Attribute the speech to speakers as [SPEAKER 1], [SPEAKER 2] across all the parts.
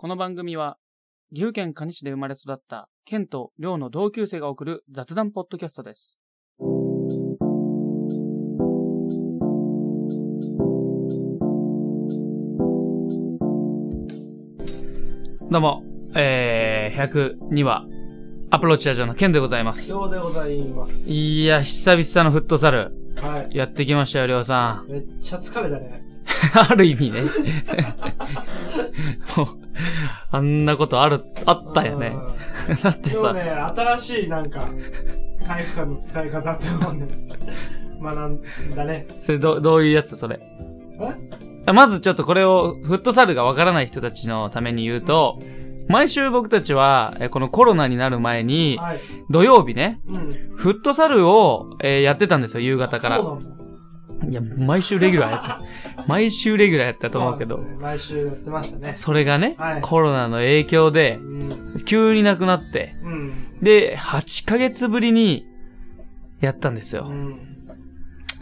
[SPEAKER 1] この番組は、岐阜県可児市で生まれ育った、県と寮の同級生が送る雑談ポッドキャストです。どうも、えー、102話、アプローチラジオの県でございます。
[SPEAKER 2] そうでございます。
[SPEAKER 1] いや、久々のフットサル、
[SPEAKER 2] はい。
[SPEAKER 1] やってきましたよ、りょうさん。
[SPEAKER 2] めっちゃ疲れたね。
[SPEAKER 1] ある意味ね。もう、あんなことある、あったよね。
[SPEAKER 2] うん。
[SPEAKER 1] だってさ、
[SPEAKER 2] ね、新しいなんか、体育館の使い方っていうのをね、学んだね。
[SPEAKER 1] それど、どういうやつ？それ。
[SPEAKER 2] え？
[SPEAKER 1] あまずちょっとこれを、フットサルがわからない人たちのために言うと、毎週僕たちは、えこのコロナになる前に、
[SPEAKER 2] はい。
[SPEAKER 1] 土曜日ね、
[SPEAKER 2] うん。
[SPEAKER 1] フットサルを、えーやってたんですよ、夕方から。いや、毎週レギュラーやった。毎週レギュラーやったと思うけど
[SPEAKER 2] そ、なんですね毎週やってましたね。
[SPEAKER 1] それがね、
[SPEAKER 2] はい
[SPEAKER 1] コロナの影響で
[SPEAKER 2] う、ん。
[SPEAKER 1] 急になくなって、
[SPEAKER 2] うん。
[SPEAKER 1] で、8ヶ月ぶりに、やったんですよ。
[SPEAKER 2] うん。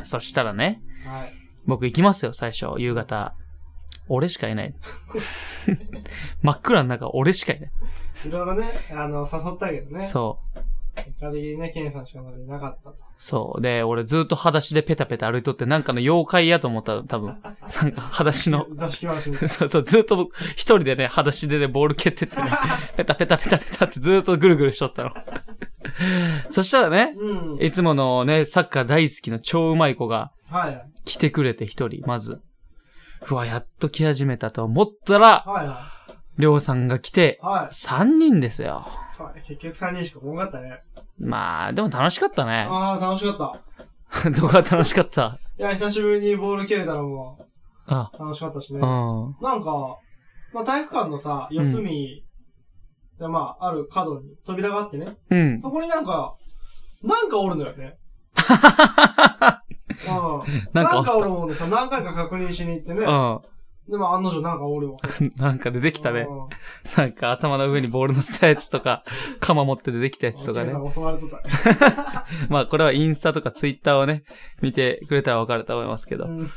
[SPEAKER 1] そしたらね、
[SPEAKER 2] はい。
[SPEAKER 1] 僕行きますよ、最初、夕方。俺しかいない。真っ暗の中、俺しかいない。
[SPEAKER 2] いろいろね、あの、誘ったけどね。
[SPEAKER 1] そう。
[SPEAKER 2] 結果的にね、ケンさんしかまだいなかったと。
[SPEAKER 1] そう。で、俺ずっと裸足でペタペタ歩いとって、なんかの妖怪やと思ったら多分、なんか裸足の、
[SPEAKER 2] 座敷
[SPEAKER 1] そうそう、ずっと僕一人でね、裸足でね、ボール蹴ってってね、ペタペタペタペタってずっとぐるぐるしとったの。そしたらね、
[SPEAKER 2] な。うん。
[SPEAKER 1] いつものね、サッカー大好きの超うまい子が
[SPEAKER 2] はい。
[SPEAKER 1] 来てくれて一人、まず。うわ、やっと来始めたと思ったら、
[SPEAKER 2] はいは
[SPEAKER 1] りょうさんが来て
[SPEAKER 2] い。、はい。
[SPEAKER 1] 三人ですよ。
[SPEAKER 2] そう結局3人しか来なかったね。
[SPEAKER 1] まあ、でも楽しかったね。
[SPEAKER 2] ああ、楽しかった。
[SPEAKER 1] どこが楽しかった？
[SPEAKER 2] いや、久しぶりにボール蹴れたのも
[SPEAKER 1] あ、
[SPEAKER 2] 楽しかったしね。
[SPEAKER 1] うん。
[SPEAKER 2] なんか、まあ、体育館のさ、四隅で、まあ、ある角に扉があってね。
[SPEAKER 1] うん。
[SPEAKER 2] そこになんか、なんかおるのよね。うん。
[SPEAKER 1] な
[SPEAKER 2] んかおるもんでさ、何回か確認しに行ってね。
[SPEAKER 1] うん。
[SPEAKER 2] でも案の定なんかおるわ。
[SPEAKER 1] なんか出てきたね。
[SPEAKER 2] うん。
[SPEAKER 1] なんか頭の上にボール乗せたやつとか、鎌持って出てきたやつとかね
[SPEAKER 2] 襲われとったね。
[SPEAKER 1] まあこれはインスタとかツイッターをね、見てくれたらわかると思いますけど。
[SPEAKER 2] うん。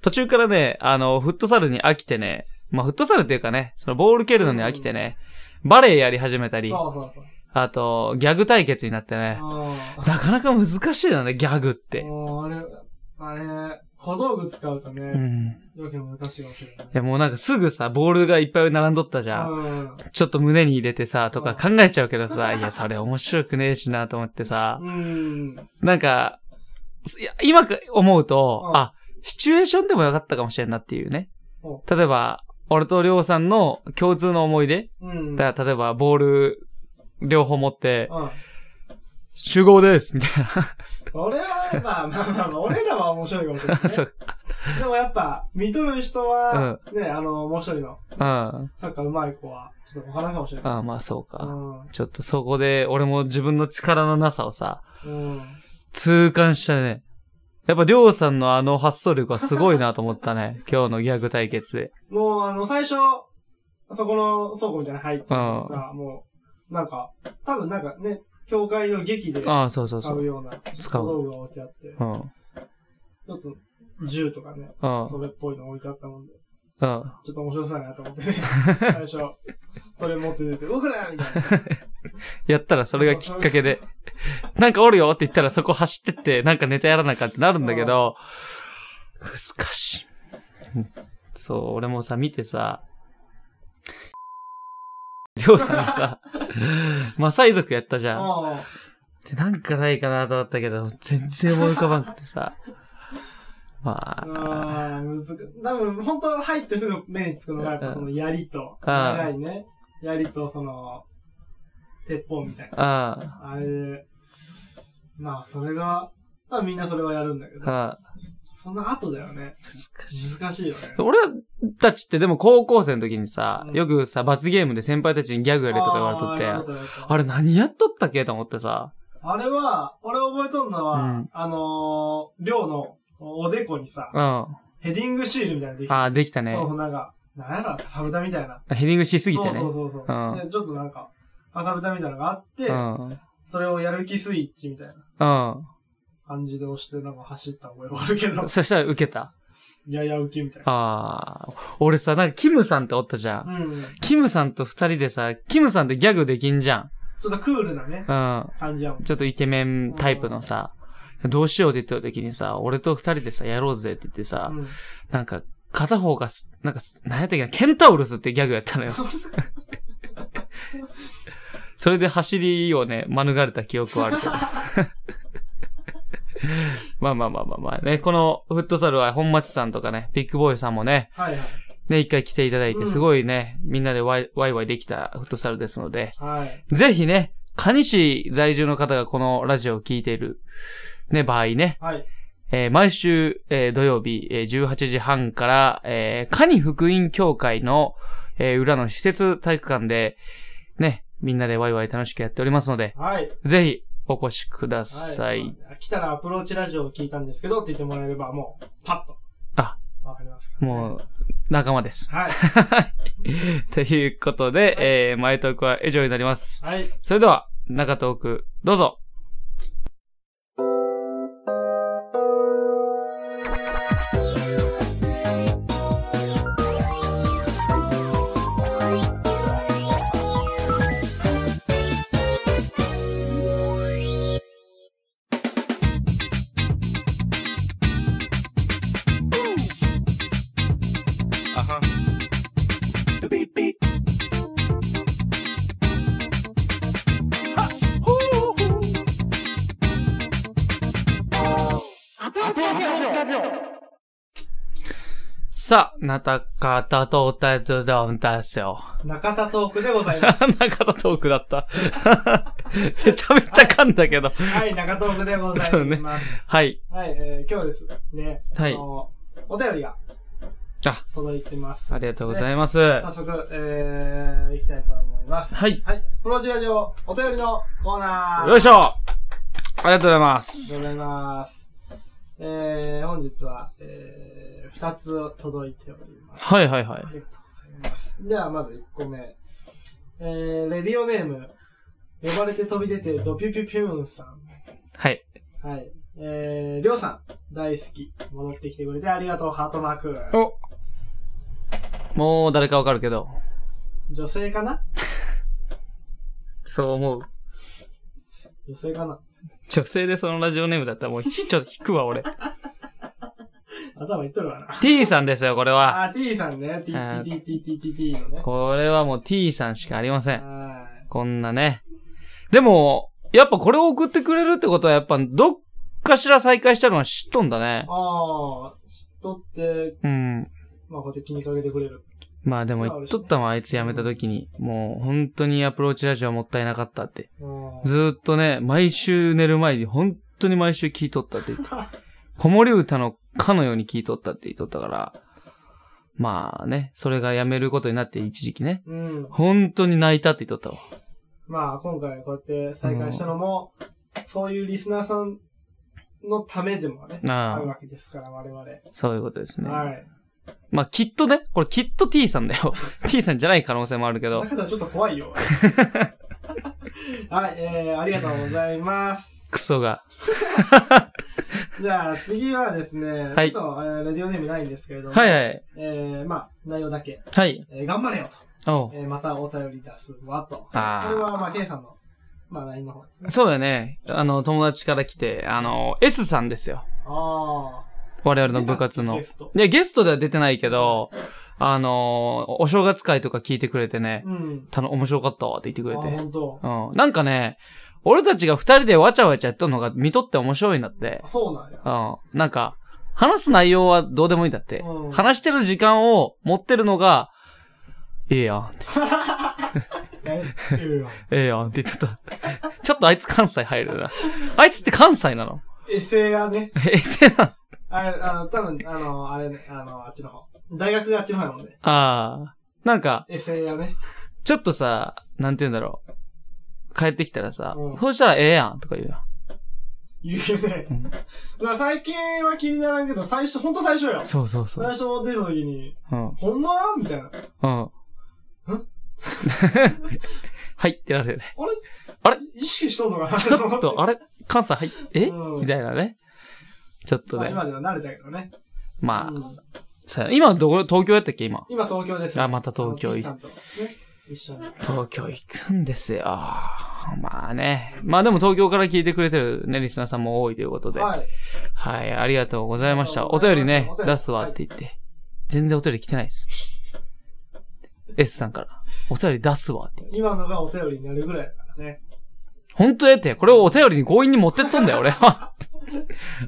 [SPEAKER 1] 途中からね、あの、フットサルに飽きてね、まあフットサルっていうかね、そのボール蹴るのに飽きてね、バレエやり始めたり、
[SPEAKER 2] そうそうそう。
[SPEAKER 1] あと、ギャグ対決になってね、
[SPEAKER 2] う
[SPEAKER 1] なかなか難しいよね、ギャグって。
[SPEAKER 2] あれ、あれ、小道具使うと
[SPEAKER 1] う
[SPEAKER 2] ね、
[SPEAKER 1] ん。
[SPEAKER 2] 余計難しいかもしれない
[SPEAKER 1] い。やもうなんかすぐさ、ボールがいっぱい並んどったじゃん。
[SPEAKER 2] うん。
[SPEAKER 1] ちょっと胸に入れてさ、とか考えちゃうけどさ、いや、それ面白くねえしなと思ってさ、
[SPEAKER 2] うん。
[SPEAKER 1] なんか、いや今か思うと、
[SPEAKER 2] うん
[SPEAKER 1] あ、シチュエーションでもよかったかもしれんなっていうね
[SPEAKER 2] お。
[SPEAKER 1] 例えば、俺とりょうさんの共通の思い出
[SPEAKER 2] うん。
[SPEAKER 1] だから例えば、ボール、両方持って、
[SPEAKER 2] うん。
[SPEAKER 1] 集合ですみたい
[SPEAKER 2] 俺は、まあまあまあまあ、俺らは面白いかもしれない、
[SPEAKER 1] な。
[SPEAKER 2] ね。
[SPEAKER 1] そう。
[SPEAKER 2] でもやっぱ、見とる人は、ね、あの、もう一人の、
[SPEAKER 1] うん。あ
[SPEAKER 2] サッカー上手い子は、ちょっとわからんかもしれない。
[SPEAKER 1] あ、まあそうか。
[SPEAKER 2] う
[SPEAKER 1] ちょっとそこで、俺も自分の力のなさをさ、
[SPEAKER 2] ん。うん。
[SPEAKER 1] 痛感したね。やっぱ、りょうさんのあの発想力はすごいなと思ったね。今日のギャグ対決で。
[SPEAKER 2] もう、あの、最初、そこの倉庫みたいなの入ってさ、もう、なんか、多分なんかね、教会の劇で
[SPEAKER 1] ああ、そうそうそう。
[SPEAKER 2] 使うような、
[SPEAKER 1] 使う
[SPEAKER 2] 小道具が置いてあって、
[SPEAKER 1] うん。う
[SPEAKER 2] ょっと、銃とかね、
[SPEAKER 1] うん。
[SPEAKER 2] それっぽいの置いてあったもんで、
[SPEAKER 1] うん。
[SPEAKER 2] ちょっと面白そうやなと思ってね、最初、それ持って出て、動くなみたいな。
[SPEAKER 1] やったらそれがきっかけで、なんかおるよって言ったらそこ走ってって、なんかネタやらなかってなるんだけど、難しい。うんそう、俺もさ、見てさ、りょうさんがさ、マサイ族やったじゃん。
[SPEAKER 2] あ
[SPEAKER 1] で、なんかないかなと思ったけど、全然思い浮かばんくてさ。ま
[SPEAKER 2] あ、
[SPEAKER 1] あ、
[SPEAKER 2] ああ、むずく、多分、本当入ってすぐ目につくのが、やっぱその槍と、
[SPEAKER 1] あ
[SPEAKER 2] 長いね、槍とその、鉄砲みたいな。
[SPEAKER 1] あ
[SPEAKER 2] あ。れで、まあ、それが、多分みんなそれはやるんだけ
[SPEAKER 1] あ、
[SPEAKER 2] ど、
[SPEAKER 1] ああ、
[SPEAKER 2] その後だよね。
[SPEAKER 1] 難しい。
[SPEAKER 2] 難しいよね。
[SPEAKER 1] 俺たちってでも高校生の時にさ、
[SPEAKER 2] うん
[SPEAKER 1] よくさ、罰ゲームで先輩たちにギャグやれとか言われとって、
[SPEAKER 2] あーや
[SPEAKER 1] あ
[SPEAKER 2] ったやった
[SPEAKER 1] れ何やっとったっけと思ってさ、
[SPEAKER 2] あれは、俺覚えとんのは、
[SPEAKER 1] うん
[SPEAKER 2] あのー、寮のおでこにさ、
[SPEAKER 1] うん。あ
[SPEAKER 2] ヘディングシールみたいなのできて
[SPEAKER 1] あ、できたね
[SPEAKER 2] そう。そう、なんか、なんやろ、かさぶたみたいな。
[SPEAKER 1] ヘディングしすぎてね。
[SPEAKER 2] そうそうそうそう、
[SPEAKER 1] うん
[SPEAKER 2] で、ちょっとなんか、かさぶたみたいなのがあって、
[SPEAKER 1] うん。
[SPEAKER 2] それをやる気スイッチみたいな
[SPEAKER 1] う
[SPEAKER 2] 感じで押して、なんか走った覚えはあるけど
[SPEAKER 1] ん。そしたら受けた？
[SPEAKER 2] やや受けみたいな。
[SPEAKER 1] ああ。俺さ、なんかキムさんっておったじゃん。
[SPEAKER 2] うん。
[SPEAKER 1] キムさんと二人でさ、キムさんってギャグできんじゃん。
[SPEAKER 2] ちょっとクールなね、
[SPEAKER 1] うん。
[SPEAKER 2] 感じやもん。
[SPEAKER 1] ちょっとイケメンタイプのさ、どうしようって言った時にさ、俺と二人でさ、やろうぜって言ってさ、
[SPEAKER 2] うん。
[SPEAKER 1] なんか、片方がす、なんか、何やったっけな、ケンタウルスってギャグやったのよ。それで走りをね、免れた記憶はあるけど。まあまあまあまあまあね、このフットサルは本町さんとかね、ビッグボーイさんもね、
[SPEAKER 2] はいはい。
[SPEAKER 1] ね、一回来ていただいて、
[SPEAKER 2] うん
[SPEAKER 1] すごいね、みんなでワイワイワイできたフットサルですので、
[SPEAKER 2] はい。
[SPEAKER 1] ぜひね、蟹市在住の方がこのラジオを聞いている、ね、場合ね、
[SPEAKER 2] はい。
[SPEAKER 1] えー毎週、えー土曜日、えー18時半から、えー、カニ福音協会の、えー裏の施設体育館で、ね、みんなでワイワイ楽しくやっておりますので、
[SPEAKER 2] はい。
[SPEAKER 1] ぜひお越しください。
[SPEAKER 2] はい来たらアプローチラジオを聞いたんですけどって言ってもらえればもう、パッと。
[SPEAKER 1] あ、
[SPEAKER 2] わかりますか、ね、
[SPEAKER 1] もう、仲間です。
[SPEAKER 2] はい。
[SPEAKER 1] ということで、えー、前トークは以上になります。
[SPEAKER 2] はい。
[SPEAKER 1] それでは、中トーク、どうぞ。さあ、中田トータルダウンですよ。
[SPEAKER 2] 中田トークでございます。
[SPEAKER 1] 中田トークだった。めちゃめちゃ噛んだけど。
[SPEAKER 2] はい、中トークでござ
[SPEAKER 1] そうね
[SPEAKER 2] います。
[SPEAKER 1] はい。
[SPEAKER 2] はい、えー、今日ですね。
[SPEAKER 1] はい
[SPEAKER 2] お便りが
[SPEAKER 1] あ、
[SPEAKER 2] 届いてます。
[SPEAKER 1] ありがとうございます。
[SPEAKER 2] 早速、えー、行きたいと思います。
[SPEAKER 1] はい。
[SPEAKER 2] はい。プロジラジオ、お便りのコーナー。
[SPEAKER 1] よいしょありがとうございま
[SPEAKER 2] ありがとう
[SPEAKER 1] す。
[SPEAKER 2] ございます。えー、本日は、えー、二つ届いております。
[SPEAKER 1] はいはいはい
[SPEAKER 2] あ。りがとうございます。では、まず1個目。えー、レディオネーム、呼ばれて飛び出てドピュピュピューンさん。
[SPEAKER 1] はい。
[SPEAKER 2] はい。えー、りょうさん、大好き。戻ってきてくれてありがとう、ハートマーク。
[SPEAKER 1] おもう誰かわかるけど。
[SPEAKER 2] 女性かな？
[SPEAKER 1] そう思う。
[SPEAKER 2] 女性かな？
[SPEAKER 1] 女性でそのラジオネームだったらもうちょっと引くわ、俺。
[SPEAKER 2] 頭いっとるわな。
[SPEAKER 1] T さんですよ、これは。
[SPEAKER 2] あ、T さんね。T、T、T、T、T、T のね。
[SPEAKER 1] これはもう T さんしかありません。
[SPEAKER 2] は
[SPEAKER 1] こんなね。でも、やっぱこれを送ってくれるってことはやっぱどっかしら再開したのは知っとんだね
[SPEAKER 2] い。。ああ、知っとって、
[SPEAKER 1] うん。
[SPEAKER 2] まあ、こうやって気にかけてくれる。
[SPEAKER 1] まあでも言っとったもん、あいつ辞めた時に。もう本当にアプローチラジオはもったいなかったって。
[SPEAKER 2] うん
[SPEAKER 1] ずーっとね、毎週寝る前に本当に毎週聞いとったって言って。子守歌のかのように聞いとったって言っとったから。まあね、それが辞めることになって一時期ね。
[SPEAKER 2] うん。
[SPEAKER 1] 本当に泣いたって言っとったわ。
[SPEAKER 2] まあ、今回こうやって再開したのも、そういうリスナーさんのためでもね、あるわけですから、我々。
[SPEAKER 1] そういうことですね。
[SPEAKER 2] はい。
[SPEAKER 1] まあきっとね、これきっと T さんだよ。T さんじゃない可能性もあるけど。
[SPEAKER 2] 中田ちょっと怖いよ。はい、えー、ありがとうございます。
[SPEAKER 1] クソが。
[SPEAKER 2] じゃあ、次はですね、
[SPEAKER 1] はい
[SPEAKER 2] ちょっと、えーレディオネームないんですけれども、
[SPEAKER 1] はいはい。
[SPEAKER 2] えー、まあ、内容だけ、
[SPEAKER 1] はい。
[SPEAKER 2] えー頑張れよと、えー、またお便り出すわと。こ
[SPEAKER 1] あー
[SPEAKER 2] れは、まあ、ケンさんの、まあ、LINE の方。
[SPEAKER 1] そうだね。あの、友達から来て、あの、S さんですよ。
[SPEAKER 2] あ
[SPEAKER 1] 我々
[SPEAKER 2] あ。
[SPEAKER 1] の部活の
[SPEAKER 2] ゲ。スト。
[SPEAKER 1] で、ゲストでは出てないけど、あの、お正月会とか聞いてくれてね、
[SPEAKER 2] うん。
[SPEAKER 1] たの、面白かったわって言ってく
[SPEAKER 2] あ、
[SPEAKER 1] れて。
[SPEAKER 2] 本当。
[SPEAKER 1] うん。なんかね、俺たちが二人でわちゃわちゃやっとんのが見とって面白いんだって
[SPEAKER 2] あ。そうなんや。
[SPEAKER 1] うん。なんか、話す内容はどうでもいいんだって。
[SPEAKER 2] うん
[SPEAKER 1] 話してる時間を持ってるのが、ええやんって。
[SPEAKER 2] え、いやいや
[SPEAKER 1] ええやんって言ってた。ちょっとあいつ関西入るな。あいつって関西なの？
[SPEAKER 2] エセやね。
[SPEAKER 1] え、せな。
[SPEAKER 2] あれ、あの、多分、あの、あれね、あの、あっちの方。大学があっちの方やもんね。
[SPEAKER 1] ああ。なんか、
[SPEAKER 2] エセやね。
[SPEAKER 1] ちょっとさ、なんて言うんだろう。帰ってきたらさ、
[SPEAKER 2] うん
[SPEAKER 1] そうしたらええやんとか言うよ。
[SPEAKER 2] 言うね。
[SPEAKER 1] うん
[SPEAKER 2] まあ最近は気にならんけど、最初、ほんと最初よ。
[SPEAKER 1] そうそうそう。
[SPEAKER 2] 最初出た時に、
[SPEAKER 1] うん。
[SPEAKER 2] ほんまみたいな。
[SPEAKER 1] うん。はいってなるよね。
[SPEAKER 2] あれ？意識しとんのかな？
[SPEAKER 1] ちょっと、あれ？関西入っ、え？
[SPEAKER 2] うん
[SPEAKER 1] みたいなね。ちょっとね。
[SPEAKER 2] まあ今では慣れたけどね。
[SPEAKER 1] まあ、
[SPEAKER 2] うん
[SPEAKER 1] さ今どこ、東京やったっけ？今。
[SPEAKER 2] 今東京です。
[SPEAKER 1] あまた東京
[SPEAKER 2] あの金さんとね。
[SPEAKER 1] 東京行くんですよ。まあね。まあでも東京から聞いてくれてるね、リスナーさんも多いということで。はい。
[SPEAKER 2] はい。
[SPEAKER 1] ありがとうございました。お便りね出すわって言って。全然お便り来てないです。S さんから。お便り出すわって。
[SPEAKER 2] 今のがお便りになるぐらいだからね。
[SPEAKER 1] 本当やって。これをお便りに強引に持ってっとんだよ、俺。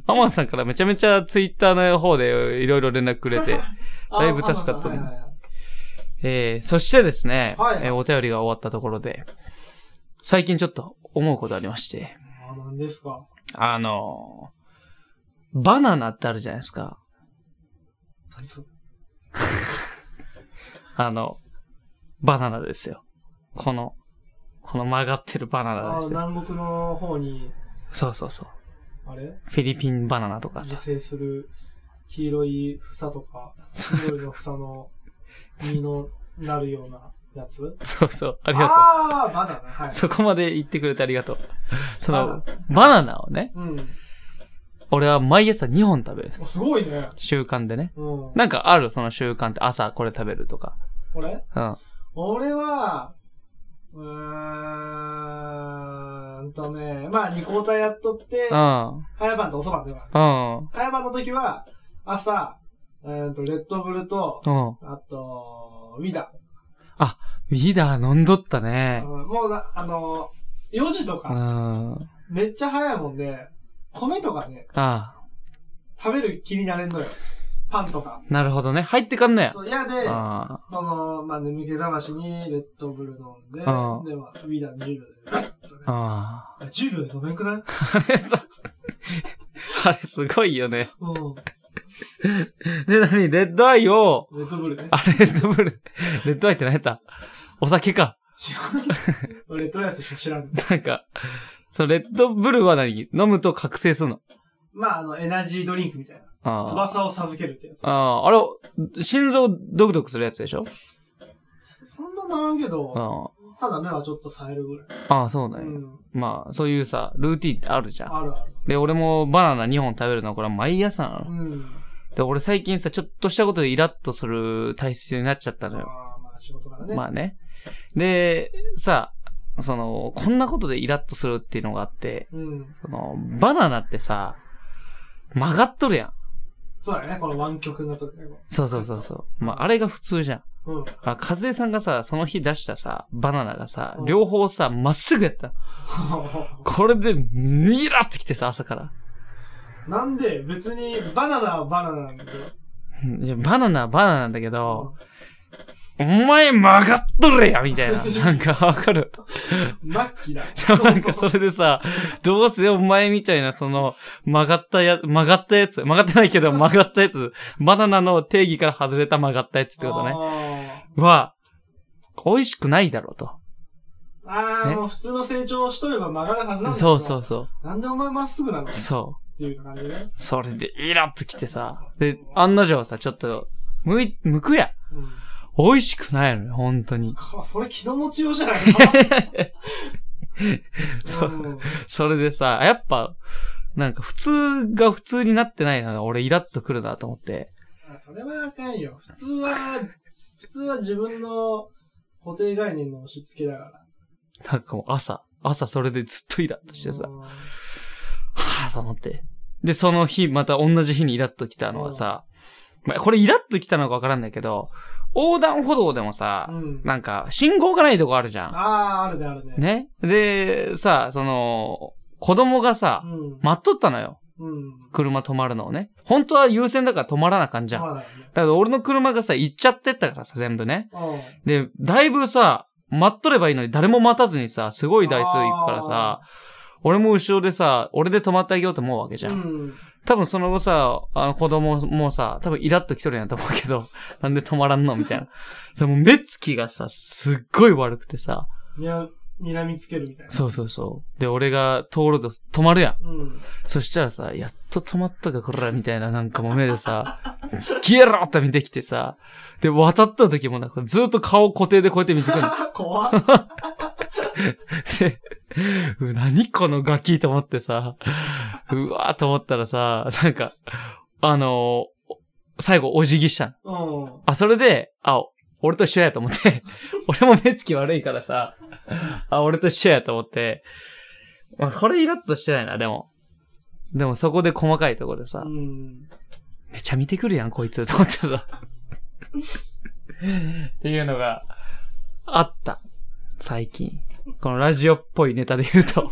[SPEAKER 1] アマンさんからめちゃめちゃツイッターの方でいろいろ連絡くれて。
[SPEAKER 2] あ
[SPEAKER 1] だいぶ助かったえー、そしてですね、
[SPEAKER 2] はい
[SPEAKER 1] えーお便りが終わったところで、最近ちょっと思うことありまして、
[SPEAKER 2] あ、何ですか？
[SPEAKER 1] あのーバナナってあるじゃないですか。
[SPEAKER 2] 何それ？
[SPEAKER 1] あの、バナナですよ。この、この曲がってるバナナ
[SPEAKER 2] あ
[SPEAKER 1] ですよ。
[SPEAKER 2] 南国の方に、
[SPEAKER 1] そうそうそう。
[SPEAKER 2] あれ？
[SPEAKER 1] フィリピンバナナとか
[SPEAKER 2] 自
[SPEAKER 1] さ。
[SPEAKER 2] 生する黄色い房とか、緑の房の実のなるようなやつ？
[SPEAKER 1] そうそう。ありがとう。
[SPEAKER 2] ああー、バナナ。はい。
[SPEAKER 1] そこまで言ってくれてありがとう。そ
[SPEAKER 2] バ
[SPEAKER 1] の、バナナをね、
[SPEAKER 2] うん。
[SPEAKER 1] 俺は毎朝2本食べる。
[SPEAKER 2] おすごいね。
[SPEAKER 1] 習慣でね。
[SPEAKER 2] うん。
[SPEAKER 1] なんかあるその習慣って朝これ食べるとか。
[SPEAKER 2] 俺？
[SPEAKER 1] うん。
[SPEAKER 2] 俺は、うーんとね、まあ、二交代やっとって、
[SPEAKER 1] うん。
[SPEAKER 2] 早番と遅番とか。
[SPEAKER 1] うん。
[SPEAKER 2] 早番の時は、朝、えーと、レッドブルと、
[SPEAKER 1] うん。
[SPEAKER 2] あと、ウィダ。
[SPEAKER 1] ウィダー飲んどったね。
[SPEAKER 2] うんもうな、あの、4時と
[SPEAKER 1] う
[SPEAKER 2] か、
[SPEAKER 1] ん。
[SPEAKER 2] めっちゃ早いもんで、米とかね、
[SPEAKER 1] ああ。
[SPEAKER 2] 食べる気になれんのよ。パンとか。
[SPEAKER 1] なるほどね。入ってかんのや。
[SPEAKER 2] そう、嫌で、
[SPEAKER 1] あ
[SPEAKER 2] その、まあ、眠気覚ましにレッドブル飲んで、で、
[SPEAKER 1] うん
[SPEAKER 2] まあ、ウィダー10秒で、ね
[SPEAKER 1] あ。あ
[SPEAKER 2] 10秒で飲めんくない？
[SPEAKER 1] あ。あれさ、あれすごいよね。
[SPEAKER 2] うん。
[SPEAKER 1] で、なに、レッドアイを、
[SPEAKER 2] レッドブルね。
[SPEAKER 1] あ、レッドブル、レッドアイって何やった？お酒か。
[SPEAKER 2] 知らん。俺、レッドライスしか知らん。
[SPEAKER 1] なんか、そのレッドブルは何？飲むと覚醒するの？
[SPEAKER 2] まあ、あの、エナジードリンクみたいな。
[SPEAKER 1] ああ。
[SPEAKER 2] 翼を授けるってやつ。
[SPEAKER 1] ああ、あれ、心臓ドクドクするやつでしょ？
[SPEAKER 2] そんなならんけど、
[SPEAKER 1] あ
[SPEAKER 2] ただ目はちょっと冴えるぐらい。
[SPEAKER 1] あ。ああ、そうだよ。
[SPEAKER 2] うん。
[SPEAKER 1] まあ、そういうさ、ルーティンってあるじゃん。
[SPEAKER 2] あるある。
[SPEAKER 1] で、俺もバナナ2本食べるのはこれは毎朝なの。
[SPEAKER 2] うん。
[SPEAKER 1] で、俺最近さ、ちょっとしたことでイラッとする体質になっちゃったのよ。
[SPEAKER 2] ああ、まあ仕事からね。
[SPEAKER 1] まあね。で、さ、その、こんなことでイラッとするっていうのがあって、
[SPEAKER 2] うん。
[SPEAKER 1] その、バナナってさ、曲がっとるやん。
[SPEAKER 2] そうだよね、この湾曲になった時ね。
[SPEAKER 1] そうそうそうそう。まあ、あれが普通じゃん。
[SPEAKER 2] うん。
[SPEAKER 1] あ、和江さんがさ、その日出したさ、バナナがさ
[SPEAKER 2] う、ん
[SPEAKER 1] 両方さ、まっすぐやった。これで、ミラってきてさ、朝から。
[SPEAKER 2] なんで、別に、バナナはバナナなんだけど。
[SPEAKER 1] うんいや、バナナはバナナなんだけど、お前曲がっとるやみたいな。なんかわかる。
[SPEAKER 2] 末期だ。
[SPEAKER 1] なんかそれでさ、どうせお前みたいなその曲がったや、曲がったやつ、曲がってないけど 曲がったやつ、バナナの定義から外れた曲がったやつってことね。
[SPEAKER 2] ね。
[SPEAKER 1] は、美味しくないだろうと。ね
[SPEAKER 2] あーあー、もう普通の成長をしとれば曲がるはずなんだ
[SPEAKER 1] そうそうそ
[SPEAKER 2] なんでお前まっすぐなの？っ
[SPEAKER 1] う。そう。
[SPEAKER 2] ていう感じでね。
[SPEAKER 1] それでイラッときてさ。で、案の定さ、ちょっと、むい、むくや。
[SPEAKER 2] うん。
[SPEAKER 1] 美味しくないのよ、本当に。
[SPEAKER 2] かそれ気の持ちようじゃないの
[SPEAKER 1] そそれでさ、やっぱ、なんか普通が普通になってないのが俺イラッとくるなと思って。
[SPEAKER 2] あそれはあかんよ。普通は、普通は自分の固定概念の押し付けだから。
[SPEAKER 1] なんかもう朝、朝それでずっとイラッとしてさ、
[SPEAKER 2] うん
[SPEAKER 1] はぁ、と思って。で、その日、また同じ日にイラッと来たのはさ、まあ、これイラッと来たのかわからんないけど、横断歩道でもさ
[SPEAKER 2] う、ん。
[SPEAKER 1] なんか、信号がないとこあるじゃん。
[SPEAKER 2] ああ、あるね、あるね。
[SPEAKER 1] ねで、さ、その、子供がさ
[SPEAKER 2] う、ん。
[SPEAKER 1] 待っとったのよ。
[SPEAKER 2] うん。
[SPEAKER 1] 車止まるのをね。本当は優先だから止まらなあかんじゃん。だ。けど俺の車がさ、行っちゃってったからさ、全部ね。
[SPEAKER 2] うん。
[SPEAKER 1] で、だいぶさ、待っとればいいのに誰も待たずにさ、すごい台数行くからさ、俺も後ろでさ、俺で止まってあげようと思うわけじゃん。
[SPEAKER 2] うん。
[SPEAKER 1] 多分その後さ、あの子供もさ、多分イラッと来とるんやと思うけど、なんで止まらんのみたいな。それもう目つきがさ、すっごい悪くてさ、
[SPEAKER 2] にら、睨みつけるみたいな。
[SPEAKER 1] そうそうそう。で、俺が通ると止まるやん。
[SPEAKER 2] うん。
[SPEAKER 1] そしたらさ、やっと止まったか、こら、みたいな、なんかもう目でさ、消えろって見てきてさ、で、渡った時もなんかずっと顔固定でこうやって見てくるの。
[SPEAKER 2] 怖っ。
[SPEAKER 1] 何このガキと思ってさ、うわーと思ったらさ、なんか、あの最後お辞儀したの。
[SPEAKER 2] うん。
[SPEAKER 1] あ、それで、あ、俺と一緒やと思って、俺も目つき悪いからさ、あ、俺と一緒やと思って、まあ、これイラッとしてないな、でも。でもそこで細かいところでさ、
[SPEAKER 2] うん。
[SPEAKER 1] めちゃ見てくるやん、こいつ、と思ってさ。っていうのがあった。最近。このラジオっぽいネタで言うと。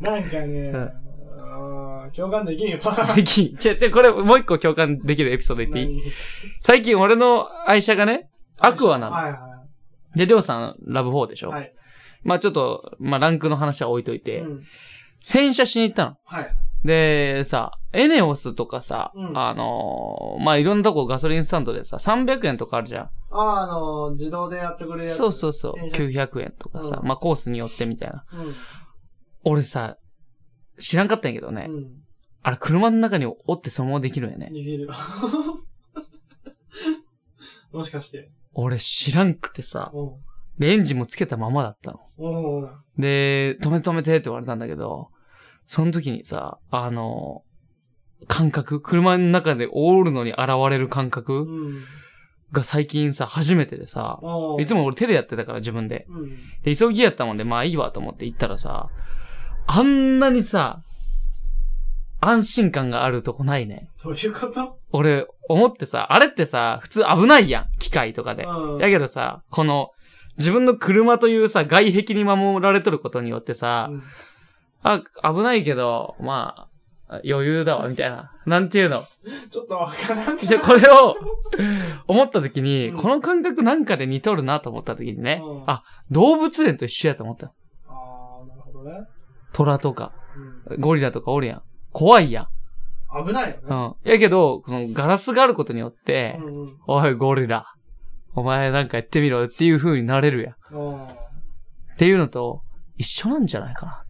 [SPEAKER 2] なんかね、
[SPEAKER 1] うん
[SPEAKER 2] あー共感できんよ。
[SPEAKER 1] 最近、ちょ、ちょ、これもう一個共感できるエピソード言っていい？
[SPEAKER 2] 何？
[SPEAKER 1] 最近俺の愛車がね、アクアなの。
[SPEAKER 2] はいは
[SPEAKER 1] で、りょうさんラブ4でしょ、
[SPEAKER 2] い。はい。
[SPEAKER 1] まあちょっと、まあランクの話は置いといて、
[SPEAKER 2] うん。
[SPEAKER 1] 洗車しに行ったの。
[SPEAKER 2] はい。
[SPEAKER 1] で、さ、エネオスとかさ、
[SPEAKER 2] うん
[SPEAKER 1] あのーまあいろんなとこガソリンスタンドでさ、300円とかあるじゃん。
[SPEAKER 2] ああ、あの、自動でやってくれるやつ。
[SPEAKER 1] そうそうそう。
[SPEAKER 2] 洗車
[SPEAKER 1] 900円とかさ、
[SPEAKER 2] うん
[SPEAKER 1] まあコースによってみたいな。
[SPEAKER 2] うん。
[SPEAKER 1] 俺さ、知らんかったんやけどね。
[SPEAKER 2] うん。
[SPEAKER 1] あれ車の中に折ってそのままできるんやね。
[SPEAKER 2] 逃げる。もしかして。
[SPEAKER 1] 俺知らんくてさ。で、エンジンもつけたままだったの。で、止めて止めてって言われたんだけど、その時にさ、あの、感覚車の中で折るのに現れる感
[SPEAKER 2] う
[SPEAKER 1] 覚
[SPEAKER 2] ん。
[SPEAKER 1] が最近さ、初めてでさ、いつも俺手でやってたから自分で。
[SPEAKER 2] うん。
[SPEAKER 1] で、急ぎやったもんで、まあいいわと思って行ったらさ、あんなにさ、安心感があるとこないね。
[SPEAKER 2] どういうこと？
[SPEAKER 1] 俺、思ってさ、あれってさ、普通危ないやん。機械とかで。
[SPEAKER 2] うん。
[SPEAKER 1] やけどさ、この、自分の車というさ、外壁に守られとることによってさ、
[SPEAKER 2] うん
[SPEAKER 1] あ、危ないけど、まあ、余裕だわ、みたいな。なんていうの？
[SPEAKER 2] ちょっとわからん。
[SPEAKER 1] じゃ、これを、思った時に、
[SPEAKER 2] うん
[SPEAKER 1] この感覚なんかで似とるなと思った時にね、
[SPEAKER 2] うん
[SPEAKER 1] あ、動物園と一緒やと思った。
[SPEAKER 2] ああ、なるほどね。
[SPEAKER 1] 虎とか、
[SPEAKER 2] うん。
[SPEAKER 1] ゴリラとかおるやん。怖いやん。
[SPEAKER 2] 危ないよね。
[SPEAKER 1] うん。やけど、そのガラスがあることによって、
[SPEAKER 2] うんうん。
[SPEAKER 1] おい、ゴリラ。お前なんかやってみろっていう風になれるやん。
[SPEAKER 2] あ
[SPEAKER 1] っていうのと、一緒なんじゃないかな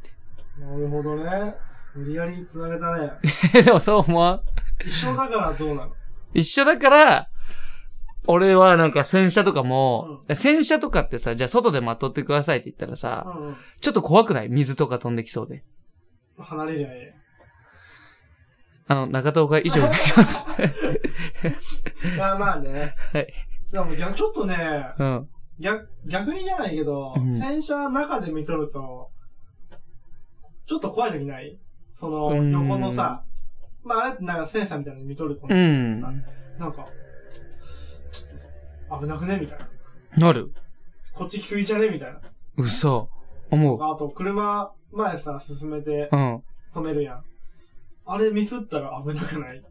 [SPEAKER 2] なるほどね。無理やり繋げたね。
[SPEAKER 1] でもそう思わん
[SPEAKER 2] 一緒だからどうなの？
[SPEAKER 1] 一緒だから、俺はなんか洗車とかも、洗車とかってさ、じゃあ外で待っとってくださいって言ったらさ、
[SPEAKER 2] うんうん。
[SPEAKER 1] ちょっと怖くない？水とか飛んできそうで。
[SPEAKER 2] 離れりゃえ
[SPEAKER 1] あの、中東が以上になります。
[SPEAKER 2] え。まあまあね。
[SPEAKER 1] はい。
[SPEAKER 2] でも逆、ちょっとね、
[SPEAKER 1] うん。
[SPEAKER 2] 逆、逆にじゃないけど、
[SPEAKER 1] うん
[SPEAKER 2] 洗車中で見とると、ちょっと怖い時ない？その、
[SPEAKER 1] うん
[SPEAKER 2] 横のさ、まああれってなんかセンサーみたいなの見とると思
[SPEAKER 1] う
[SPEAKER 2] うんだけどさ、
[SPEAKER 1] ん。
[SPEAKER 2] なんか、ちょっと危なくね？みたいな。
[SPEAKER 1] なる
[SPEAKER 2] こっち来すぎじゃね？みたいな。
[SPEAKER 1] 嘘。思う。
[SPEAKER 2] あと、車前さ、進めて
[SPEAKER 1] うん。
[SPEAKER 2] 止めるやん。あれミスったら危なくない？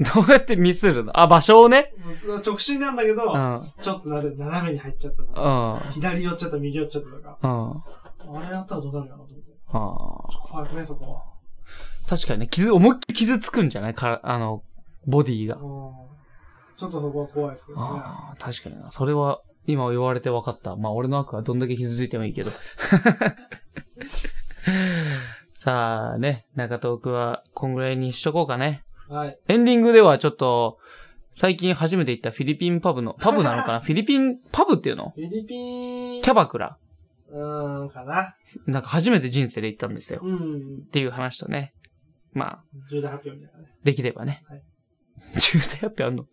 [SPEAKER 1] どうやってミスるの？あ、場所をね？
[SPEAKER 2] 直進なんだけど、
[SPEAKER 1] うん。うん。
[SPEAKER 2] ちょっとなで斜めに入っちゃったとか、
[SPEAKER 1] うん。
[SPEAKER 2] 左寄っちゃった、右寄っちゃったとか、
[SPEAKER 1] あ
[SPEAKER 2] あれやったらどうなるかなと思って。
[SPEAKER 1] あ。
[SPEAKER 2] 怖くね、そこは。
[SPEAKER 1] 確かにね、傷、思いっきり傷つくんじゃない？か、あの、ボディが。
[SPEAKER 2] うんちょっとそこは怖いですけどね。
[SPEAKER 1] ああ、確かにな。それは、今言われて分かった。まあ、俺の悪はどんだけ傷ついてもいいけど。さあね、中東区は、こんぐらいにしとこうかね。
[SPEAKER 2] はい。
[SPEAKER 1] エンディングではちょっと、最近初めて行ったフィリピンパブの、パブなのかな？フィリピンパブっていうの？
[SPEAKER 2] フィリピン、
[SPEAKER 1] キャバクラ。
[SPEAKER 2] うーん、かな。
[SPEAKER 1] なんか初めて人生で行ったんですよ。
[SPEAKER 2] うん。
[SPEAKER 1] っていう話とね。まあ、
[SPEAKER 2] 重大発表みたいなね。
[SPEAKER 1] できればね。
[SPEAKER 2] はい
[SPEAKER 1] 重大発表あんの？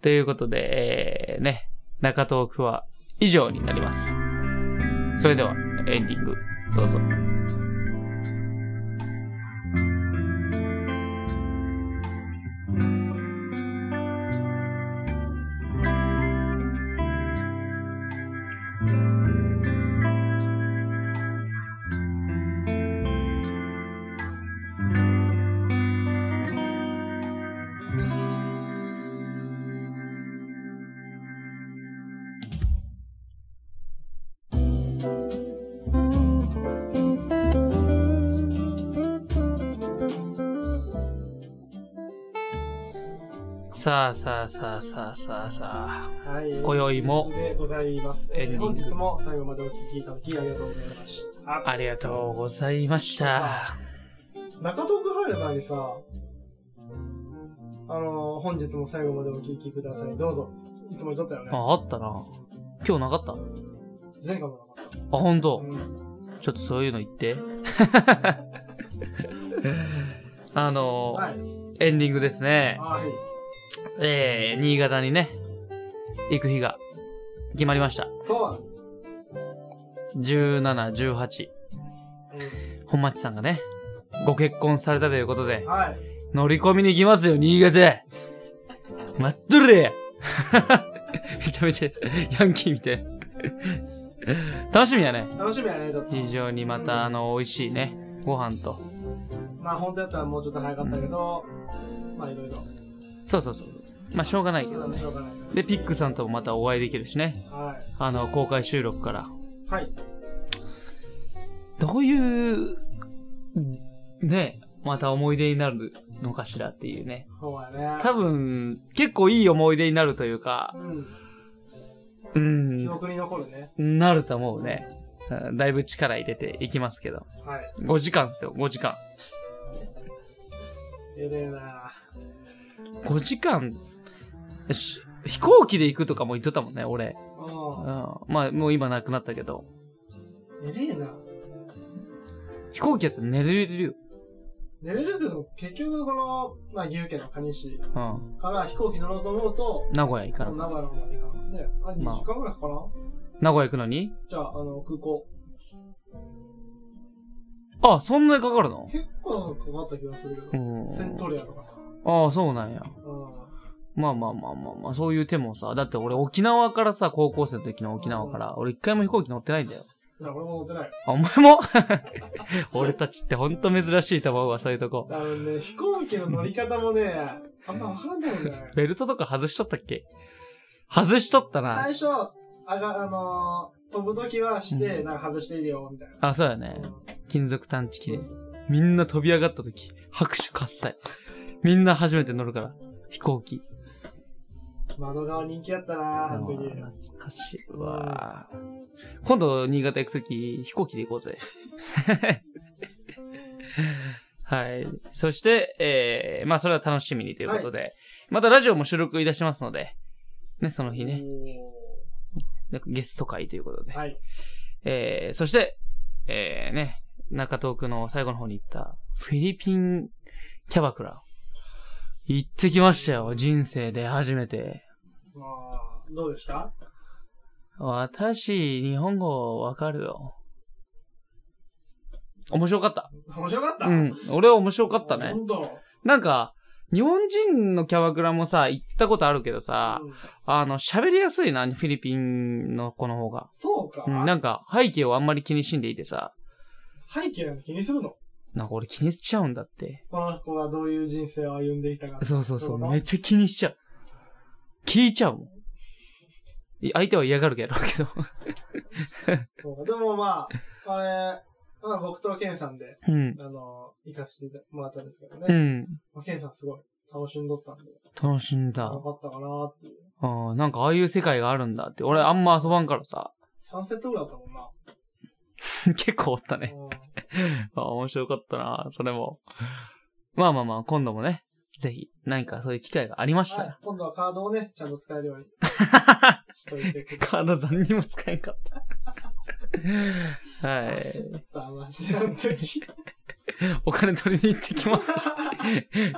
[SPEAKER 1] ということで、えー、ね、中東区は以上になります。それでは、エンディング、どうぞ。さあさあさあさあさあさあ。
[SPEAKER 2] はい。
[SPEAKER 1] 今宵も
[SPEAKER 2] でございます。
[SPEAKER 1] エンディング
[SPEAKER 2] 本日も最後までお聞きいただきありがとうございました。
[SPEAKER 1] ありがとうございました。
[SPEAKER 2] 中東区入る前にさ、あの、本日も最後までお聞きください。どうぞ。いつも言っとったよね。
[SPEAKER 1] あ、あったな。今日なかった？あ、
[SPEAKER 2] 前回もなかった。
[SPEAKER 1] ほんと。
[SPEAKER 2] うん
[SPEAKER 1] ちょっとそういうの言って。あの、
[SPEAKER 2] はい。
[SPEAKER 1] エンディングですね。
[SPEAKER 2] はい。
[SPEAKER 1] えー、新潟にね、行く日が決まりました。
[SPEAKER 2] そうなんです。
[SPEAKER 1] 17、18。本町さんがね、ご結婚されたということで
[SPEAKER 2] うん、はい。
[SPEAKER 1] 乗り込みに行きますよ、新潟待っとれや めちゃめちゃヤンキーみたい。楽しみだね。
[SPEAKER 2] 楽しみやね、ちょっと。
[SPEAKER 1] 非常にまた、あの、美味しいね、ご飯と。
[SPEAKER 2] まあ、本当やったらもうちょっと早かったけど、まあ、いろいろ。
[SPEAKER 1] そうそうそう。まあ、しょうがないけどね。で、ピックさんともまたお会いできるしね。
[SPEAKER 2] はい。
[SPEAKER 1] あの、公開収録から。
[SPEAKER 2] はい。
[SPEAKER 1] どういう、ね、また思い出になるのかしらっていうね。
[SPEAKER 2] そうやね。
[SPEAKER 1] 多分、結構いい思い出になるというか、
[SPEAKER 2] うん。
[SPEAKER 1] うん
[SPEAKER 2] 記、憶に残るね。
[SPEAKER 1] なると思うね。うんだいぶ力入れていきますけど。
[SPEAKER 2] はい。
[SPEAKER 1] 5時間ですよ、5時間。
[SPEAKER 2] えれえな
[SPEAKER 1] 5時間、飛行機で行くとかも言っとったもんね、俺。
[SPEAKER 2] う
[SPEAKER 1] うん。まあ、もう今なくなったけど。
[SPEAKER 2] ん。えれえな
[SPEAKER 1] 飛行機やったら寝れるよ。
[SPEAKER 2] 寝れるけど、結局この、まあ、岐阜県の蟹市
[SPEAKER 1] うん。
[SPEAKER 2] から飛行機乗ろうと思うと、
[SPEAKER 1] 名古屋行かな
[SPEAKER 2] 名古屋の方行かなね。あ、2
[SPEAKER 1] まあ
[SPEAKER 2] 時間ぐらいかかな、
[SPEAKER 1] 名古屋行くのに？
[SPEAKER 2] じゃあ、あの、空港。
[SPEAKER 1] あ、そんなにかかるの？
[SPEAKER 2] 結構かかった気がするけ
[SPEAKER 1] う
[SPEAKER 2] ど。
[SPEAKER 1] ん。
[SPEAKER 2] セントレアとかさ。
[SPEAKER 1] ああ、そうなんや。
[SPEAKER 2] うん。
[SPEAKER 1] まあまあまあまあまあ、そういう手もさ、だって俺沖縄からさ、高校生の時の沖縄から、俺一回も飛行機乗ってないんだよ。
[SPEAKER 2] いや、俺も乗ってない
[SPEAKER 1] お前も？俺たちってほんと珍しいと思うわ、そういうとこ。
[SPEAKER 2] あのね、飛行機の乗り方もね、あんまわからんだよね。
[SPEAKER 1] ベルトとか外しとったっけ？外しとったな。
[SPEAKER 2] 最初、あが、あのー飛ぶときはして、なんか外していいよ、みたいな。
[SPEAKER 1] あ、そうやね。
[SPEAKER 2] うん
[SPEAKER 1] 金属探知機でみんな飛び上がった時、拍手喝采。みんな初めて乗るから、飛行機。
[SPEAKER 2] 窓側人気やったなあの時。
[SPEAKER 1] 懐かしいわ。今度、新潟行くとき、飛行機で行こうぜ。はい。そして、えー、まあ、それは楽しみにということで、またラジオも収録いたしますので、ね、その日ね、ゲスト会ということで。
[SPEAKER 2] はい。
[SPEAKER 1] えー、そして、えー、ね、中東区の最後の方に行った、フィリピンキャバクラ。行ってきましたよ、人生で初めて。
[SPEAKER 2] まあ、どうでした？
[SPEAKER 1] 私、日本語わかるよ。面白かった。
[SPEAKER 2] 面白かった？
[SPEAKER 1] うん。俺は面白かったね
[SPEAKER 2] ほ。んと。
[SPEAKER 1] なんか、日本人のキャバクラもさ、行ったことあるけどさ、
[SPEAKER 2] うん
[SPEAKER 1] あの、喋りやすいな、フィリピンの子の方が。
[SPEAKER 2] そうか。
[SPEAKER 1] うん、なんか、背景をあんまり気にしんでいてさ、
[SPEAKER 2] 背景なんて気にするの？
[SPEAKER 1] なんか俺気にしちゃうんだって。
[SPEAKER 2] この子がどういう人生を歩んできたか。
[SPEAKER 1] そうそうそう、めっちゃ気にしちゃう。聞いちゃうもん。い相手は嫌がるけど、
[SPEAKER 2] でもまあ、あれ、まあ僕とケンさんで、
[SPEAKER 1] うん。
[SPEAKER 2] あの、行かせてもらったんですけど
[SPEAKER 1] う
[SPEAKER 2] ね。
[SPEAKER 1] ん。
[SPEAKER 2] まあケンさんすごい楽しんどったんで、
[SPEAKER 1] 楽しんだ。
[SPEAKER 2] よかったかなっていう。
[SPEAKER 1] ああ、なんかああいう世界があるんだって。俺あんま遊ばんからさ。
[SPEAKER 2] 3セットぐらいだったもんな。
[SPEAKER 1] 結構おったね。
[SPEAKER 2] うん
[SPEAKER 1] あ あ、面白かったな、それも。まあまあまあ、今度もね、ぜひ、何かそういう機会がありましたら。
[SPEAKER 2] はい。今度はカードをね、ちゃんと使えるように しといてください。
[SPEAKER 1] カード残にも使えんかった。はい。
[SPEAKER 2] 焦った、マジで、あの時。
[SPEAKER 1] お金取りに行ってきます。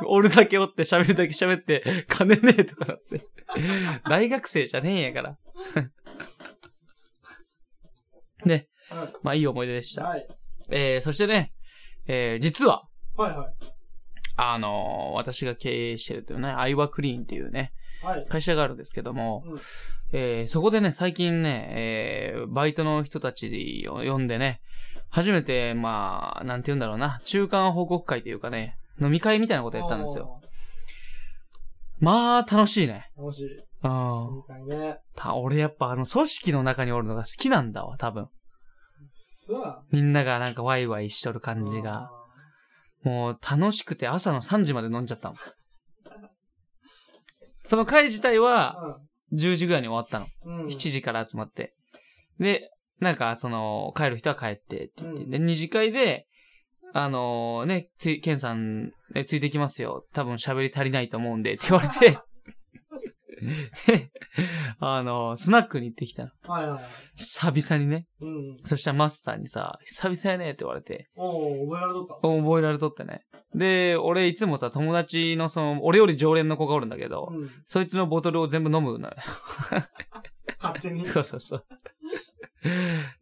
[SPEAKER 1] おるだけおって喋るだけ喋って、金ねえとかなって。大学生じゃねえんやから。ね。
[SPEAKER 2] はい。
[SPEAKER 1] まあいい思い出でした。
[SPEAKER 2] はい。
[SPEAKER 1] えー、そしてね、えー、実は、
[SPEAKER 2] はいはい。
[SPEAKER 1] あのー私が経営してるというね、アイワクリーンっていうね、
[SPEAKER 2] はい。
[SPEAKER 1] 会社があるんですけども、
[SPEAKER 2] うん
[SPEAKER 1] えーそこでね、最近ね、えーバイトの人たちを呼んでね、初めて、まあ、なんて言うんだろうな、中間報告会というかね、飲み会みたいなことやったんですよ。まあ、楽しいね。
[SPEAKER 2] 楽しい。
[SPEAKER 1] うん。
[SPEAKER 2] みたいね。
[SPEAKER 1] た俺やっぱあの組織の中におるのが好きなんだわ、多分。みんながなんかワイワイしとる感じが。もう楽しくて朝の3時まで飲んじゃったの。その会自体は10時ぐらいに終わったの。
[SPEAKER 2] うん。うん。
[SPEAKER 1] 7時から集まって。で、なんかその帰る人は帰ってって言って。
[SPEAKER 2] うん
[SPEAKER 1] で、二次会で、あのね、つい、ケンさん、ね、ついてきますよ。多分喋り足りないと思うんでって言われて、で、あの、スナックに行ってきたの。
[SPEAKER 2] はいはいはい。
[SPEAKER 1] 久々にね。
[SPEAKER 2] うん。
[SPEAKER 1] そしたらマスターにさ、久々やねって言われて、
[SPEAKER 2] おー、覚えられとった
[SPEAKER 1] 覚えられとってね。で、俺いつもさ、友達のその、俺より常連の子がおるんだけど、
[SPEAKER 2] うん。
[SPEAKER 1] そいつのボトルを全部飲むのよ。
[SPEAKER 2] 勝手に。
[SPEAKER 1] そうそうそう。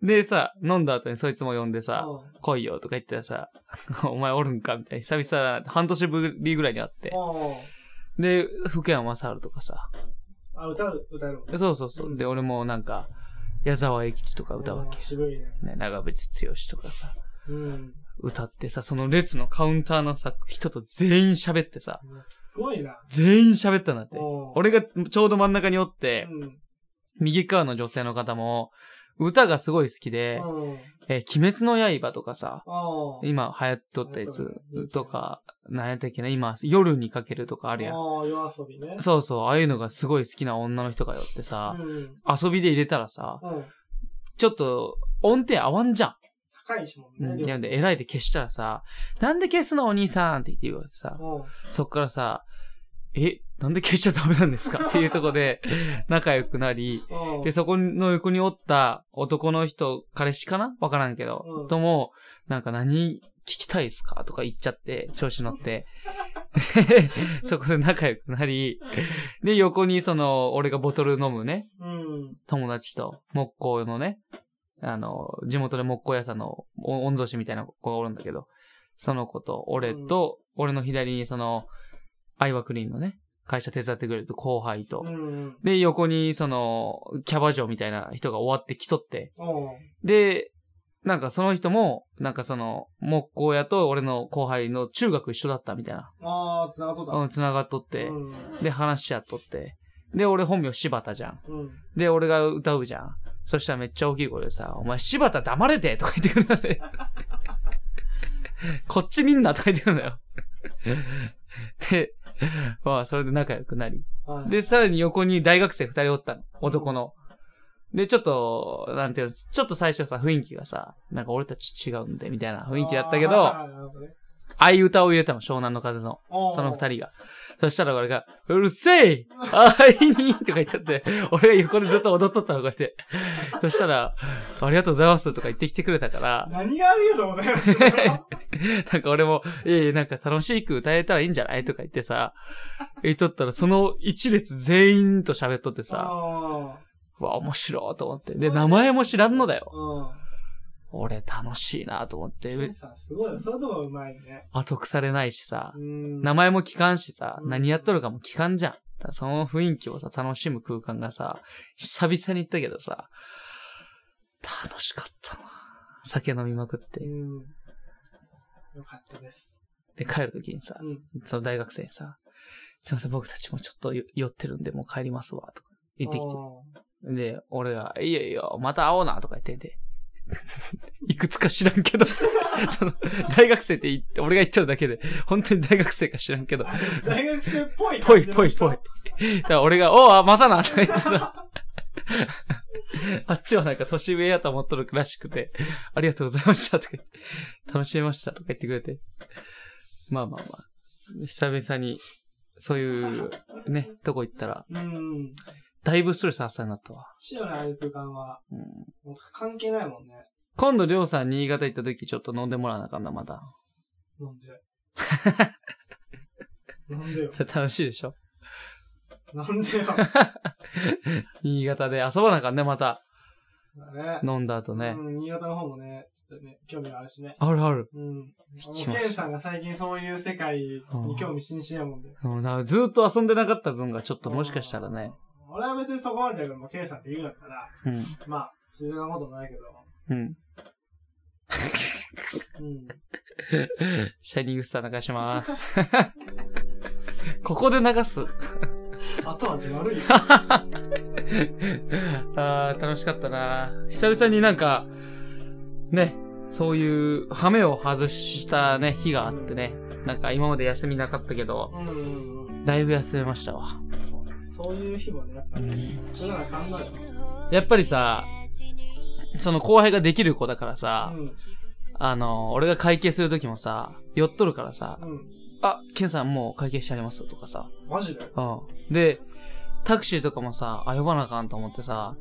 [SPEAKER 1] でさ、飲んだ後にそいつも呼んでさ、
[SPEAKER 2] うん
[SPEAKER 1] 来いよとか言ってさ、お前おるんかみたいな。久々、半年ぶりぐらいに会って。で、福山雅治とかさ。
[SPEAKER 2] あ、歌う、歌える。
[SPEAKER 1] そうそうそう。で、俺もなんか、矢沢永吉とか歌うわ
[SPEAKER 2] おー渋いね。
[SPEAKER 1] け。ね、長渕剛とかさ、
[SPEAKER 2] うん。
[SPEAKER 1] 歌ってさ、その列のカウンターのさ、人と全員喋ってさ、
[SPEAKER 2] すごいな。
[SPEAKER 1] 全員喋ったんだって。俺がちょうど真ん中におって、
[SPEAKER 2] うん。
[SPEAKER 1] 右側の女性の方も、歌がすごい好きで、
[SPEAKER 2] うん。
[SPEAKER 1] えー鬼滅の刃とかさ。今流行っとったやつ
[SPEAKER 2] と
[SPEAKER 1] か、なんやったっけな、今、夜にかけるとかあるやん。
[SPEAKER 2] あー、夜遊びね。
[SPEAKER 1] そうそう、ああいうのがすごい好きな女の人がよってさ、
[SPEAKER 2] うん。
[SPEAKER 1] 遊びで入れたらさ、
[SPEAKER 2] うん。
[SPEAKER 1] ちょっと音程合わんじゃん。
[SPEAKER 2] 高いしもんね。
[SPEAKER 1] うん。で、偉いで消したらさ、なんで消すのお兄さんって言って言われてさ、
[SPEAKER 2] うん。
[SPEAKER 1] そっからさ、え、なんで消しちゃダメなんですか？っていうとこで仲良くなり、
[SPEAKER 2] うん。
[SPEAKER 1] で、そこの横におった男の人、彼氏かな？わからんけど、
[SPEAKER 2] うん
[SPEAKER 1] とも、なんか何聞きたいですか？とか言っちゃって、調子乗って。そこで仲良くなり、で、横にその、俺がボトル飲むね、
[SPEAKER 2] うん。
[SPEAKER 1] 友達と、木工のね、あの、地元で木工屋さんのお御曹司みたいな子がおるんだけど、その子と、俺と、俺の左にその、アイワクリーンのね、会社手伝ってくれる後輩と、
[SPEAKER 2] うん。
[SPEAKER 1] で、横にその、キャバ嬢みたいな人が終わってきとって。で、なんかその人も、なんかその、木工屋と俺の後輩の中学一緒だったみたいな、
[SPEAKER 2] あー、繋がっとった。
[SPEAKER 1] うん、繋がっとって、
[SPEAKER 2] うん。
[SPEAKER 1] で、話し合っとって、で、俺本名柴田じゃん。
[SPEAKER 2] うん。
[SPEAKER 1] で、俺が歌うじゃん。そしたらめっちゃ大きい声でさ、お前柴田黙れてとか言ってくるんだね。こっちみんなとか言ってくるんだよ。で、まあ、それで仲良くなり。
[SPEAKER 2] はい。
[SPEAKER 1] で、さらに横に大学生二人おったの。男の。で、ちょっと、なんていうの、ちょっと最初さ、雰囲気がさ、なんか俺たち違うんで、みたいな雰囲気だったけど、
[SPEAKER 2] あーはいはいなるほどね
[SPEAKER 1] 相歌を入れたの、湘南の風の。その二人が。そしたら俺が、うるせえあいにとか言っちゃって、俺が横でずっと踊っとったの、こうやって。そしたら、ありがとうございますとか言ってきてくれたから、
[SPEAKER 2] 何がありがとうございます。
[SPEAKER 1] なんか俺も、ええなんか楽しく歌えたらいいんじゃない？とか言ってさ、言っとったら、その一列全員と喋っとってさ、わ、面白いと思って。で、名前も知らんのだよ。俺楽しいなと思って。
[SPEAKER 2] さんすごいよ。そういうとこうまいね。
[SPEAKER 1] 後腐れないしさ
[SPEAKER 2] う、ん。
[SPEAKER 1] 名前も聞かんしさ、
[SPEAKER 2] うん
[SPEAKER 1] 何やっとるかも聞かんじゃん。その雰囲気をさ、楽しむ空間がさ、久々に行ったけどさ、楽しかったな酒飲みまくって
[SPEAKER 2] う。ん。よかったです。
[SPEAKER 1] で、帰るときにさ、
[SPEAKER 2] うん。
[SPEAKER 1] その大学生にさ、すいません、僕たちもちょっとよ酔ってるんで、もう帰りますわ、とか言ってきて。で、俺が、いいよいいよ、また会おうな、とか言ってて。いくつか知らんけど、その、大学生って言って、俺が言ってるだけで、本当に大学生か知らんけど、
[SPEAKER 2] 大学生っぽい。
[SPEAKER 1] ぽいぽいぽい。。だから俺が、おう、またな、とか言ってさ、あっちはなんか年上やと思っとるらしくて、ありがとうございました、とか言って、楽しみました、とか言ってくれて。まあまあまあ、久々に、そういう、ね、とこ行ったら、
[SPEAKER 2] うん。
[SPEAKER 1] だいぶストレス発散になったわ。
[SPEAKER 2] 塩のああいう空間は、
[SPEAKER 1] うん、
[SPEAKER 2] もう関係ないもんね。
[SPEAKER 1] 今度、りょうさん新潟行った時ちょっと飲んでもらわなあかんな、また。
[SPEAKER 2] なんで。なんでよ。
[SPEAKER 1] 楽しいでしょ
[SPEAKER 2] なんでよ。
[SPEAKER 1] 新潟で遊ばなあかんね、また。
[SPEAKER 2] ね。
[SPEAKER 1] 飲んだ後ね。
[SPEAKER 2] うん、新潟の方もね、ちょっとね、興味があるしね。
[SPEAKER 1] あるある。
[SPEAKER 2] うん。ケンさんが最近そういう世界に興味津々やもんで。
[SPEAKER 1] うん、ずっと遊んでなかった分がちょっともしかしたらね。
[SPEAKER 2] うん。俺は別にそこまでだけど、ケンさんって言うんだったら、
[SPEAKER 1] うん。
[SPEAKER 2] まあ、知るなこともないけど。
[SPEAKER 1] うん。
[SPEAKER 2] うん。
[SPEAKER 1] シャイニングスター流します。ここで流す。
[SPEAKER 2] 後味悪いよ。
[SPEAKER 1] あー楽しかったな久々になんか、ね、そういう、ハメを外したね、日があってね。なんか今まで休みなかったけど、
[SPEAKER 2] うんうんうん。
[SPEAKER 1] だいぶ休めましたわ。
[SPEAKER 2] そういう日もね、やっぱり、作らなあかんのよ。
[SPEAKER 1] やっぱりさ、その後輩ができる子だからさ、
[SPEAKER 2] うん。
[SPEAKER 1] あの、俺が会計するときもさ、酔っとるからさ、
[SPEAKER 2] うん。
[SPEAKER 1] あ、ケンさんもう会計してありますとかさ、
[SPEAKER 2] マジで？
[SPEAKER 1] うん。で、タクシーとかもさ、あ、呼ばなあかんと思ってさ、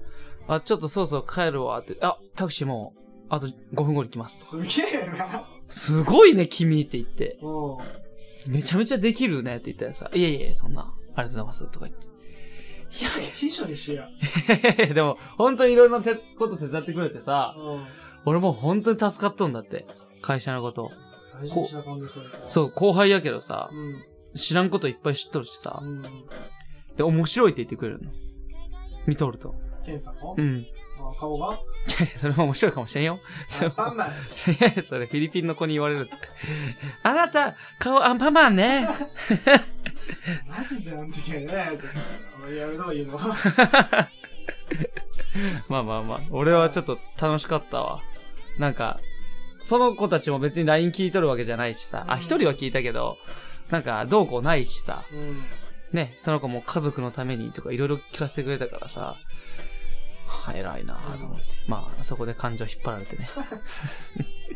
[SPEAKER 1] あ、ちょっとそろそろ帰るわって、あ、タクシーもう、あと5分後に来ますと。
[SPEAKER 2] すげえな。
[SPEAKER 1] すごいね、君って言って。
[SPEAKER 2] うん。
[SPEAKER 1] めちゃめちゃできるねって言ったらさ、いやいや、そんな、ありがとうございますとか言って。いや
[SPEAKER 2] 秘書にしや。
[SPEAKER 1] でも、本当にいろいろなてこと手伝ってくれてさ、
[SPEAKER 2] うん。
[SPEAKER 1] 俺もう本当に助かっとんだって。会社のこと。
[SPEAKER 2] 大事にしなあかんで、それ。
[SPEAKER 1] そう、後輩やけどさ、
[SPEAKER 2] うん。
[SPEAKER 1] 知らんこといっぱい知っとるしさ
[SPEAKER 2] う、ん。
[SPEAKER 1] で、面白いって言ってくれるの。見とると。
[SPEAKER 2] ケンさんの
[SPEAKER 1] うん。
[SPEAKER 2] あ顔が？
[SPEAKER 1] それも面白いかもしれんよ。
[SPEAKER 2] アンパンマン。
[SPEAKER 1] いや、それフィリピンの子に言われる。あなた、顔アンパンマンね。
[SPEAKER 2] マジでやめた方がいいの。
[SPEAKER 1] まあまあまあ、俺はちょっと楽しかったわ。なんか、その子たちも別に LINE 聞いとるわけじゃないしさ、あ、一人は聞いたけど、なんか、どうこうないしさ、
[SPEAKER 2] うん。
[SPEAKER 1] ね、その子も家族のためにとかいろいろ聞かせてくれたからさ、はあ、偉いなぁと思って。まあ、そこで感情引っ張られてね。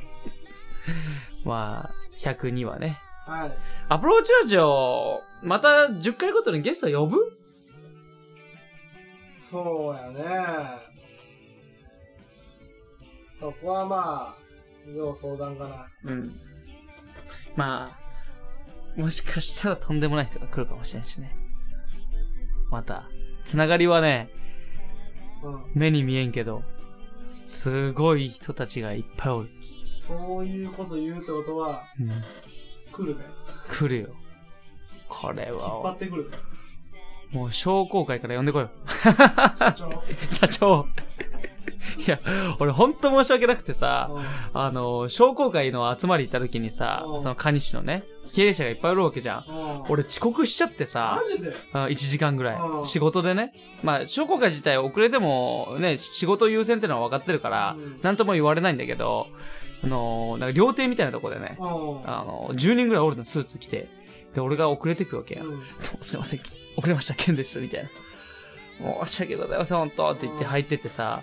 [SPEAKER 1] まあ、102はね。
[SPEAKER 2] はい。
[SPEAKER 1] アプローチラジオ、また10回ごとにゲスト呼ぶ？
[SPEAKER 2] そうやね。そこはまあ、要相談かな。
[SPEAKER 1] うん。まあ、もしかしたらとんでもない人が来るかもしれんしね。また、つながりはね、
[SPEAKER 2] うん。
[SPEAKER 1] 目に見えんけど、すごい人たちがいっぱいおる。
[SPEAKER 2] そういうこと言うってことは、
[SPEAKER 1] うん。
[SPEAKER 2] 来るね。
[SPEAKER 1] 来るよ。これ
[SPEAKER 2] 引っ張
[SPEAKER 1] は、
[SPEAKER 2] ってくる。
[SPEAKER 1] もう商工会から呼んでこいよ。
[SPEAKER 2] 社長。
[SPEAKER 1] 社長。いや、俺ほんと申し訳なくてさ、あの、商工会の集まり行った時にさ
[SPEAKER 2] う、ん
[SPEAKER 1] その蟹市のね、経営者がいっぱいいるわけじゃん。
[SPEAKER 2] うん。うん
[SPEAKER 1] 俺遅刻しちゃってさ
[SPEAKER 2] マ、ジで？
[SPEAKER 1] あ1時間ぐらい。
[SPEAKER 2] うん
[SPEAKER 1] 仕事でね。まあ、商工会自体遅れても、ね、仕事優先ってのは分かってるから
[SPEAKER 2] うん、
[SPEAKER 1] なんとも言われないんだけど、あの、なんか料亭みたいなとこでね、
[SPEAKER 2] うん。
[SPEAKER 1] あの、10人ぐらいおるのスーツ着て、で、俺が遅れてくわけや。
[SPEAKER 2] うん
[SPEAKER 1] すいません、遅れました、ケンです、みたいな。申し訳ございません、本当って言って入ってってさ、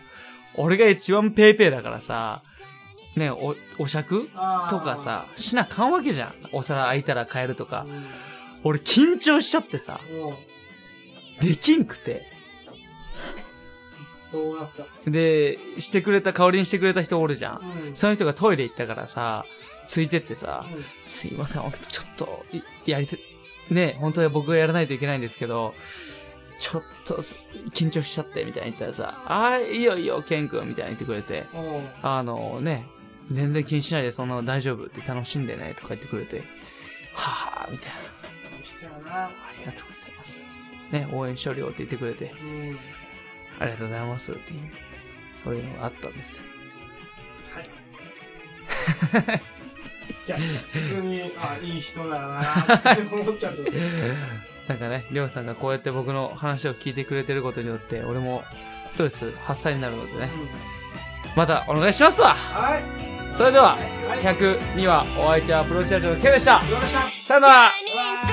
[SPEAKER 1] 俺が一番ペーペーだからさ、ね、お、お酌とかさ、しなあかんわけじゃん。お皿空いたら変えるとか
[SPEAKER 2] う。ん
[SPEAKER 1] 俺緊張しちゃってさ、
[SPEAKER 2] うん
[SPEAKER 1] できんくて。
[SPEAKER 2] どうなった？
[SPEAKER 1] で、してくれた、代わりにしてくれた人おるじゃん。
[SPEAKER 2] うん。
[SPEAKER 1] その人がトイレ行ったからさ、ついてってさ、
[SPEAKER 2] うん。
[SPEAKER 1] すいません、ちょっと、いやりて、ね、本当は僕がやらないといけないんですけど、ちょっとす緊張しちゃって、みたいに言ったらさ、ああ、いいよいいよ、ケン君、みたいに言ってくれて、
[SPEAKER 2] うん。
[SPEAKER 1] あのね、全然気にしないでそんなの大丈夫って楽しんでね、とか言ってくれて、はぁ、みたいな。ありがとうございます。ね、応援しよるよって言ってくれて、
[SPEAKER 2] うん
[SPEAKER 1] ありがとうございますっていう、そういうのがあったんですよ。
[SPEAKER 2] はい。じゃあ普通にあいい人だなって思っちゃう
[SPEAKER 1] なんかね、りょうさんがこうやって僕の話を聞いてくれてることによって、俺もストレス発散になるのでね、またお願いしますわ。
[SPEAKER 2] はい。
[SPEAKER 1] それでは、
[SPEAKER 2] はい。
[SPEAKER 1] 102話お相手はプロチャージョのケイでした。さよなら